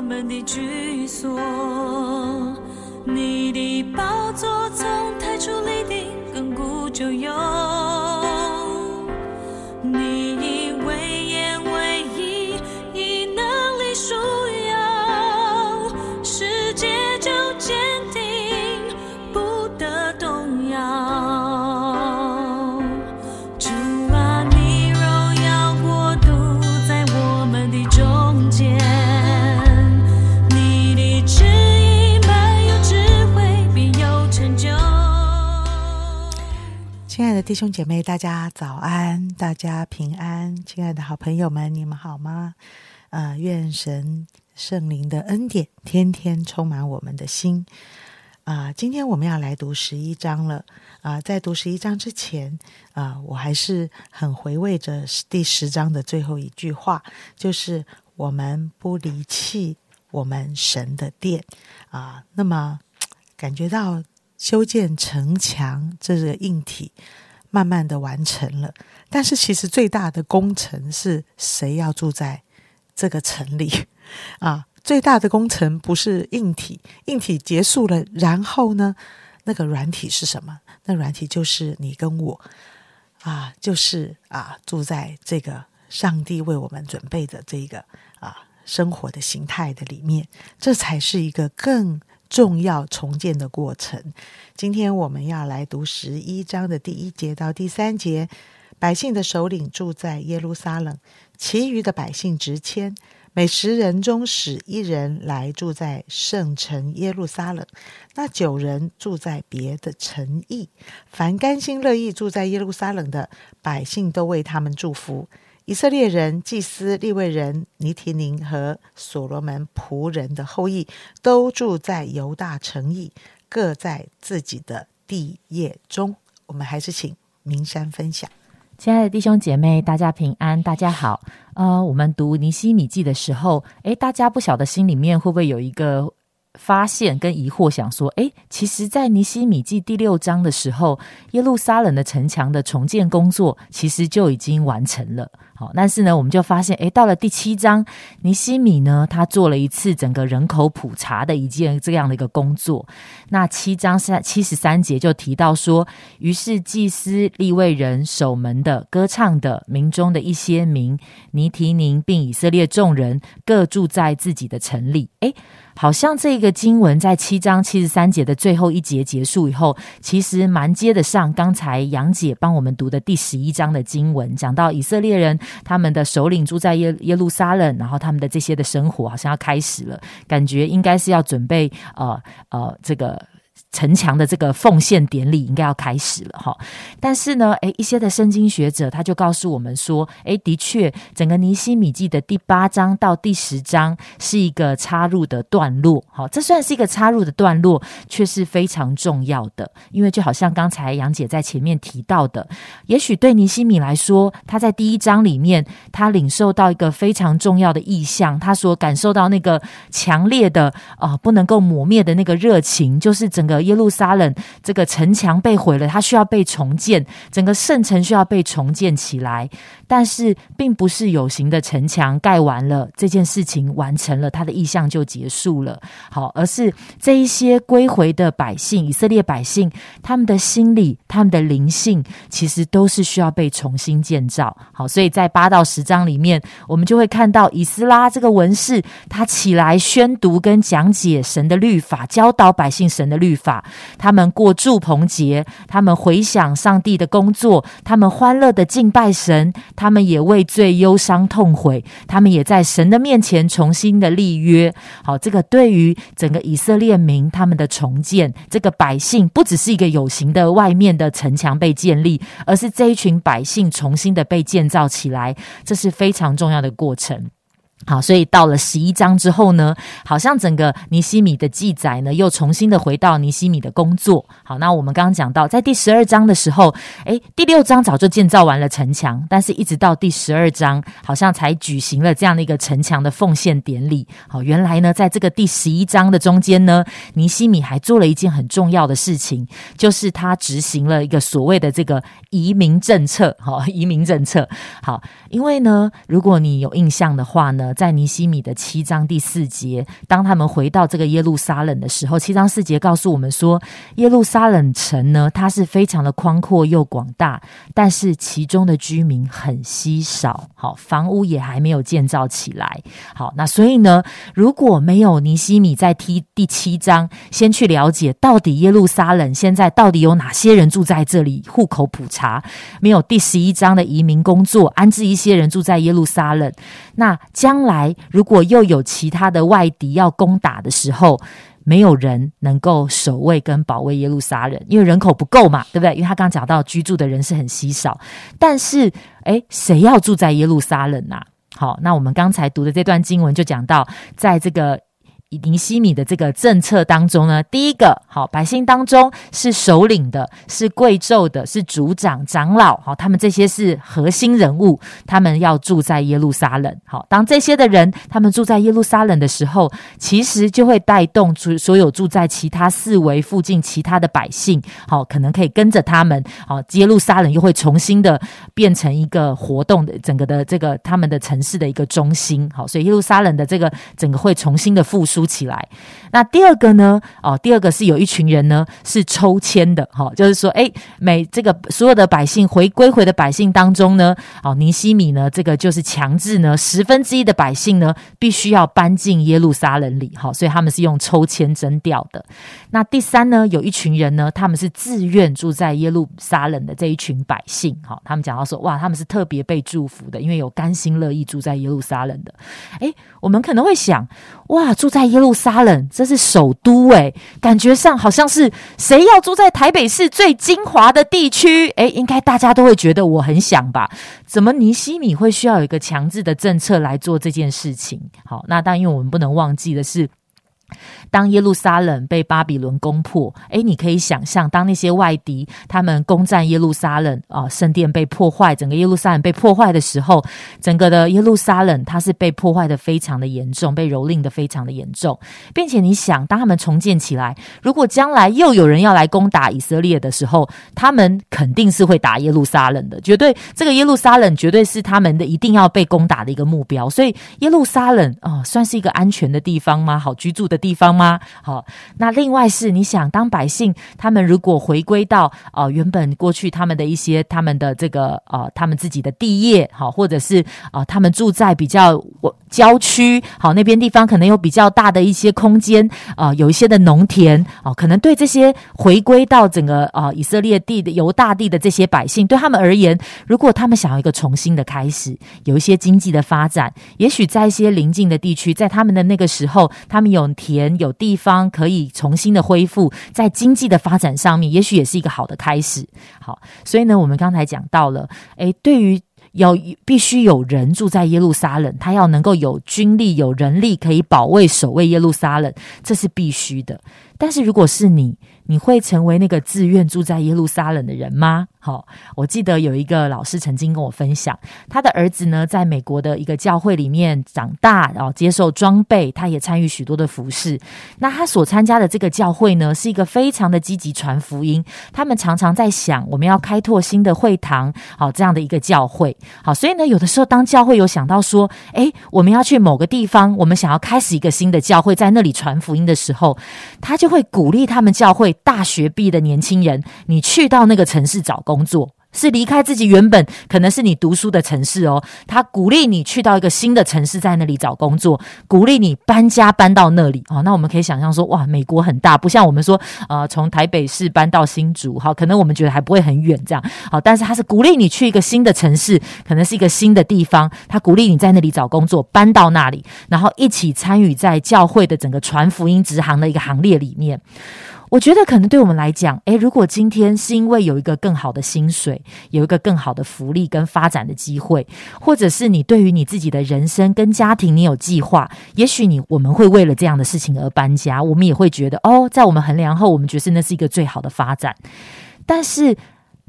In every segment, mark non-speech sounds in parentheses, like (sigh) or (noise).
我们的居所。你的宝座从太初立定，亘古就有。弟兄姐妹，大家早安，大家平安。亲爱的好朋友们，你们好吗？呃，愿神圣灵的恩典天天充满我们的心。啊、今天我们要来读十一章了。啊、在读十一章之前，啊、我还是很回味着第十章的最后一句话，就是我们不离弃我们神的殿。啊、那么感觉到修建城墙这个硬体慢慢的完成了，但是其实最大的工程是谁要住在这个城里 (laughs) 啊？最大的工程不是硬体，硬体结束了，然后呢，那个软体是什么？那软体就是你跟我啊，就是啊，住在这个上帝为我们准备的这个啊生活的形态的里面，这才是一个更重要重建的过程。今天我们要来读十一章的第一节到第三节。百姓的首领住在耶路撒冷，其余的百姓直迁。每十人中使一人来住在圣城耶路撒冷，那九人住在别的城邑。凡甘心乐意住在耶路撒冷的百姓，都为他们祝福。以色列人、祭司、利未人、尼提宁和所罗门仆人的后裔，都住在犹大城邑，各在自己的地业中。我们还是请明山分享。亲爱的弟兄姐妹，大家平安，大家好。呃，我们读尼希米记的时候，诶，大家不晓得心里面会不会有一个发现跟疑惑，想说，诶，其实，在尼西米记第六章的时候，耶路撒冷的城墙的重建工作其实就已经完成了。好，但是呢，我们就发现，诶，到了第七章，尼西米呢，他做了一次整个人口普查的一件这样的一个工作。那七章三七十三节就提到说，于是祭司、立位人、守门的、歌唱的、民中的一些民，尼提宁并以色列众人各住在自己的城里。诶，好像这个经文在七章七十三节的最后一节结束以后，其实蛮接得上刚才杨姐帮我们读的第十一章的经文，讲到以色列人他们的首领住在耶耶路撒冷，然后他们的这些的生活好像要开始了，感觉应该是要准备呃呃这个。城墙的这个奉献典礼应该要开始了哈，但是呢，诶，一些的圣经学者他就告诉我们说，诶，的确，整个尼西米记的第八章到第十章是一个插入的段落，好，这算是一个插入的段落，却是非常重要的，因为就好像刚才杨姐在前面提到的，也许对尼西米来说，他在第一章里面，他领受到一个非常重要的意象，他所感受到那个强烈的啊、不能够磨灭的那个热情，就是整个耶路撒冷这个城墙被毁了，它需要被重建，整个圣城需要被重建起来。但是，并不是有形的城墙盖完了，这件事情完成了，他的意向就结束了。好，而是这一些归回的百姓，以色列百姓，他们的心理、他们的灵性，其实都是需要被重新建造。好，所以在八到十章里面，我们就会看到以斯拉这个文士，他起来宣读跟讲解神的律法，教导百姓神的律法。他们过祝棚节，他们回想上帝的工作，他们欢乐的敬拜神，他们也为罪忧伤痛悔，他们也在神的面前重新的立约。好，这个对于整个以色列民他们的重建，这个百姓不只是一个有形的外面的城墙被建立，而是这一群百姓重新的被建造起来，这是非常重要的过程。好，所以到了十一章之后呢，好像整个尼西米的记载呢，又重新的回到尼西米的工作。好，那我们刚刚讲到，在第十二章的时候，诶，第六章早就建造完了城墙，但是一直到第十二章，好像才举行了这样的一个城墙的奉献典礼。好，原来呢，在这个第十一章的中间呢，尼西米还做了一件很重要的事情，就是他执行了一个所谓的这个移民政策。好，移民政策。好，因为呢，如果你有印象的话呢。在尼西米的七章第四节，当他们回到这个耶路撒冷的时候，七章四节告诉我们说，耶路撒冷城呢，它是非常的宽阔又广大，但是其中的居民很稀少，好，房屋也还没有建造起来。好，那所以呢，如果没有尼西米在第第七章先去了解到底耶路撒冷现在到底有哪些人住在这里，户口普查，没有第十一章的移民工作，安置一些人住在耶路撒冷。那将将来如果又有其他的外敌要攻打的时候，没有人能够守卫跟保卫耶路撒冷，因为人口不够嘛，对不对？因为他刚刚讲到居住的人是很稀少，但是诶，谁要住在耶路撒冷呐？好，那我们刚才读的这段经文就讲到，在这个。以尼西米的这个政策当中呢，第一个好百姓当中是首领的，是贵胄的，是族长、长老，好，他们这些是核心人物，他们要住在耶路撒冷。好，当这些的人他们住在耶路撒冷的时候，其实就会带动住所有住在其他四围附近其他的百姓，好，可能可以跟着他们，好，耶路撒冷又会重新的变成一个活动的整个的这个他们的城市的一个中心，好，所以耶路撒冷的这个整个会重新的复苏。组起来，那第二个呢？哦，第二个是有一群人呢是抽签的，哈，就是说，哎，每这个所有的百姓回归回的百姓当中呢，哦，尼西米呢，这个就是强制呢，十分之一的百姓呢必须要搬进耶路撒冷里，哈，所以他们是用抽签征调的。那第三呢，有一群人呢，他们是自愿住在耶路撒冷的这一群百姓，哈，他们讲到说，哇，他们是特别被祝福的，因为有甘心乐意住在耶路撒冷的。哎，我们可能会想，哇，住在耶路撒冷，这是首都诶，感觉上好像是谁要住在台北市最精华的地区？诶，应该大家都会觉得我很想吧？怎么尼西米会需要有一个强制的政策来做这件事情？好，那但，因为我们不能忘记的是。当耶路撒冷被巴比伦攻破，诶，你可以想象，当那些外敌他们攻占耶路撒冷啊，圣殿被破坏，整个耶路撒冷被破坏的时候，整个的耶路撒冷它是被破坏的非常的严重，被蹂躏的非常的严重，并且你想，当他们重建起来，如果将来又有人要来攻打以色列的时候，他们肯定是会打耶路撒冷的，绝对这个耶路撒冷绝对是他们的一定要被攻打的一个目标，所以耶路撒冷啊，算是一个安全的地方吗？好居住的地方吗？好，那另外是你想当百姓，他们如果回归到呃原本过去他们的一些他们的这个呃他们自己的地业，好，或者是啊他们住在比较郊区，好那边地方可能有比较大的一些空间啊，有一些的农田啊，可能对这些回归到整个啊以色列地的犹大地的这些百姓，对他们而言，如果他们想要一个重新的开始，有一些经济的发展，也许在一些邻近的地区，在他们的那个时候，他们有田有。地方可以重新的恢复，在经济的发展上面，也许也是一个好的开始。好，所以呢，我们刚才讲到了，诶，对于要必须有人住在耶路撒冷，他要能够有军力、有人力可以保卫、守卫耶路撒冷，这是必须的。但是如果是你，你会成为那个自愿住在耶路撒冷的人吗？好，我记得有一个老师曾经跟我分享，他的儿子呢，在美国的一个教会里面长大，然后接受装备，他也参与许多的服饰。那他所参加的这个教会呢，是一个非常的积极传福音。他们常常在想，我们要开拓新的会堂，好这样的一个教会。好，所以呢，有的时候当教会有想到说，诶，我们要去某个地方，我们想要开始一个新的教会，在那里传福音的时候，他就会鼓励他们教会大学毕业的年轻人，你去到那个城市找。工作是离开自己原本可能是你读书的城市哦，他鼓励你去到一个新的城市，在那里找工作，鼓励你搬家搬到那里哦。那我们可以想象说，哇，美国很大，不像我们说，呃，从台北市搬到新竹，好，可能我们觉得还不会很远这样，好，但是他是鼓励你去一个新的城市，可能是一个新的地方，他鼓励你在那里找工作，搬到那里，然后一起参与在教会的整个传福音直行的一个行列里面。我觉得可能对我们来讲，诶，如果今天是因为有一个更好的薪水，有一个更好的福利跟发展的机会，或者是你对于你自己的人生跟家庭你有计划，也许你我们会为了这样的事情而搬家，我们也会觉得哦，在我们衡量后，我们觉得那是一个最好的发展。但是，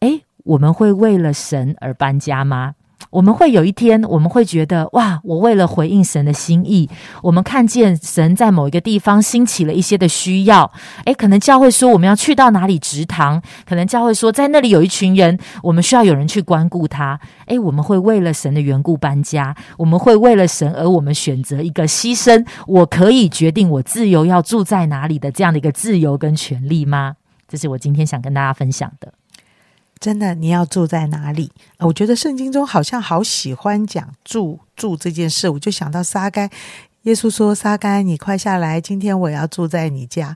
诶，我们会为了神而搬家吗？我们会有一天，我们会觉得哇，我为了回应神的心意，我们看见神在某一个地方兴起了一些的需要。诶，可能教会说我们要去到哪里植堂，可能教会说在那里有一群人，我们需要有人去关顾他。诶，我们会为了神的缘故搬家，我们会为了神而我们选择一个牺牲，我可以决定我自由要住在哪里的这样的一个自由跟权利吗？这是我今天想跟大家分享的。真的，你要住在哪里？我觉得圣经中好像好喜欢讲住住这件事，我就想到撒该。耶稣说：“撒该，你快下来，今天我要住在你家。”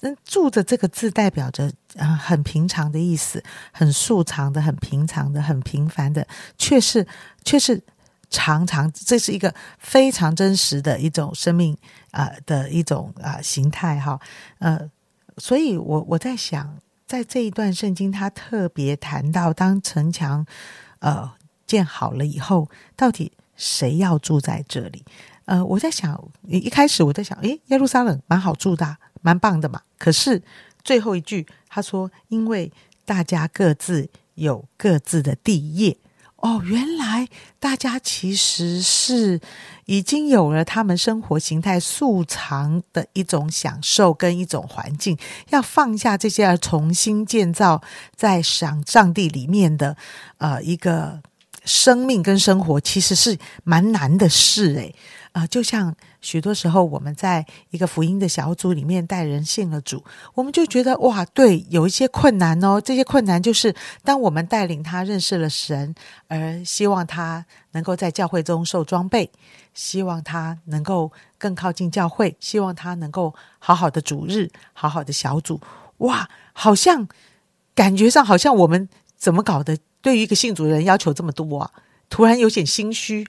那住着这个字代表着啊，很平常的意思，很素常的、很平常的、很平凡的，却是却是常常，这是一个非常真实的一种生命啊的一种啊形态哈。呃，所以我我在想。在这一段圣经，他特别谈到，当城墙呃建好了以后，到底谁要住在这里？呃，我在想，一开始我在想，诶，耶路撒冷蛮好住的，蛮棒的嘛。可是最后一句他说，因为大家各自有各自的地业。哦，原来大家其实是已经有了他们生活形态素常的一种享受跟一种环境，要放下这些而重新建造在上上帝里面的呃一个生命跟生活，其实是蛮难的事诶。啊，就像许多时候我们在一个福音的小组里面带人信了主，我们就觉得哇，对，有一些困难哦。这些困难就是当我们带领他认识了神，而希望他能够在教会中受装备，希望他能够更靠近教会，希望他能够好好的主日，好好的小组。哇，好像感觉上好像我们怎么搞的？对于一个信主的人要求这么多啊，突然有点心虚。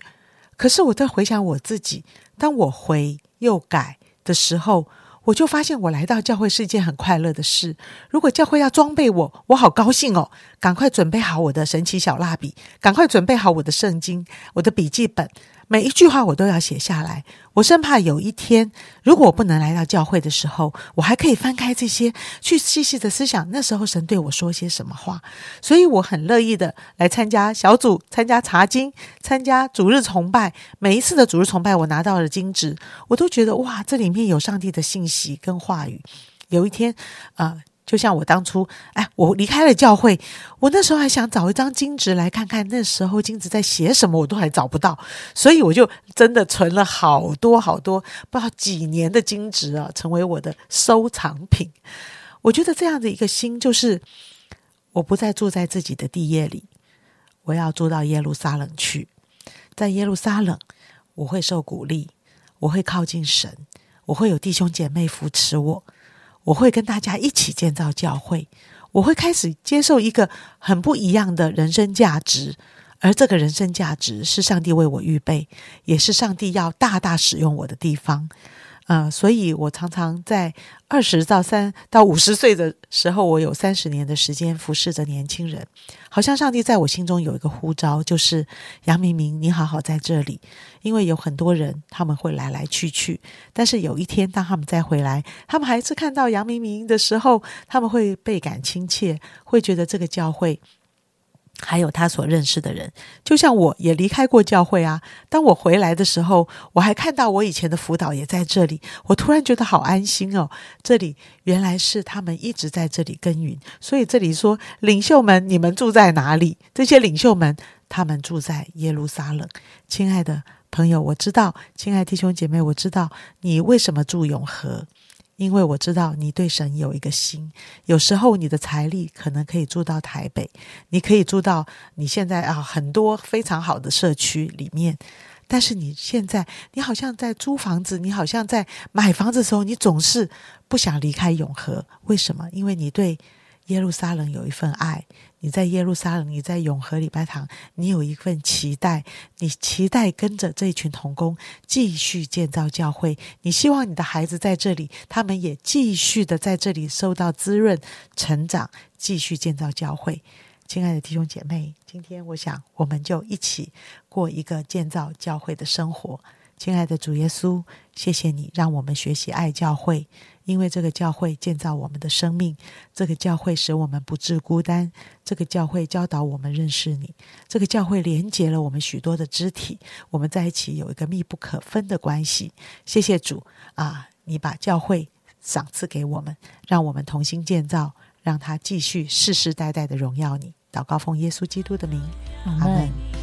可是我在回想我自己，当我回又改的时候，我就发现我来到教会是一件很快乐的事。如果教会要装备我，我好高兴哦！赶快准备好我的神奇小蜡笔，赶快准备好我的圣经、我的笔记本。每一句话我都要写下来，我生怕有一天，如果我不能来到教会的时候，我还可以翻开这些，去细细的思想那时候神对我说些什么话。所以我很乐意的来参加小组、参加查经、参加主日崇拜。每一次的主日崇拜，我拿到了金纸，我都觉得哇，这里面有上帝的信息跟话语。有一天，啊。就像我当初，哎，我离开了教会，我那时候还想找一张金纸来看看，那时候金纸在写什么，我都还找不到，所以我就真的存了好多好多，不知道几年的金纸啊，成为我的收藏品。我觉得这样的一个心，就是我不再住在自己的地业里，我要住到耶路撒冷去，在耶路撒冷，我会受鼓励，我会靠近神，我会有弟兄姐妹扶持我。我会跟大家一起建造教会，我会开始接受一个很不一样的人生价值，而这个人生价值是上帝为我预备，也是上帝要大大使用我的地方。呃，所以我常常在二十到三到五十岁的时候，我有三十年的时间服侍着年轻人。好像上帝在我心中有一个呼召，就是杨明明，你好好在这里，因为有很多人他们会来来去去，但是有一天当他们再回来，他们还是看到杨明明的时候，他们会倍感亲切，会觉得这个教会。还有他所认识的人，就像我也离开过教会啊。当我回来的时候，我还看到我以前的辅导也在这里，我突然觉得好安心哦。这里原来是他们一直在这里耕耘，所以这里说领袖们，你们住在哪里？这些领袖们，他们住在耶路撒冷。亲爱的朋友，我知道，亲爱弟兄姐妹，我知道你为什么住永和。因为我知道你对神有一个心，有时候你的财力可能可以住到台北，你可以住到你现在啊很多非常好的社区里面，但是你现在你好像在租房子，你好像在买房子的时候，你总是不想离开永和，为什么？因为你对。耶路撒冷有一份爱，你在耶路撒冷，你在永和礼拜堂，你有一份期待，你期待跟着这一群童工继续建造教会，你希望你的孩子在这里，他们也继续的在这里受到滋润、成长，继续建造教会。亲爱的弟兄姐妹，今天我想我们就一起过一个建造教会的生活。亲爱的主耶稣，谢谢你让我们学习爱教会，因为这个教会建造我们的生命，这个教会使我们不致孤单，这个教会教导我们认识你，这个教会连接了我们许多的肢体，我们在一起有一个密不可分的关系。谢谢主啊，你把教会赏赐给我们，让我们同心建造，让他继续世世代代的荣耀你。祷告奉耶稣基督的名，阿门。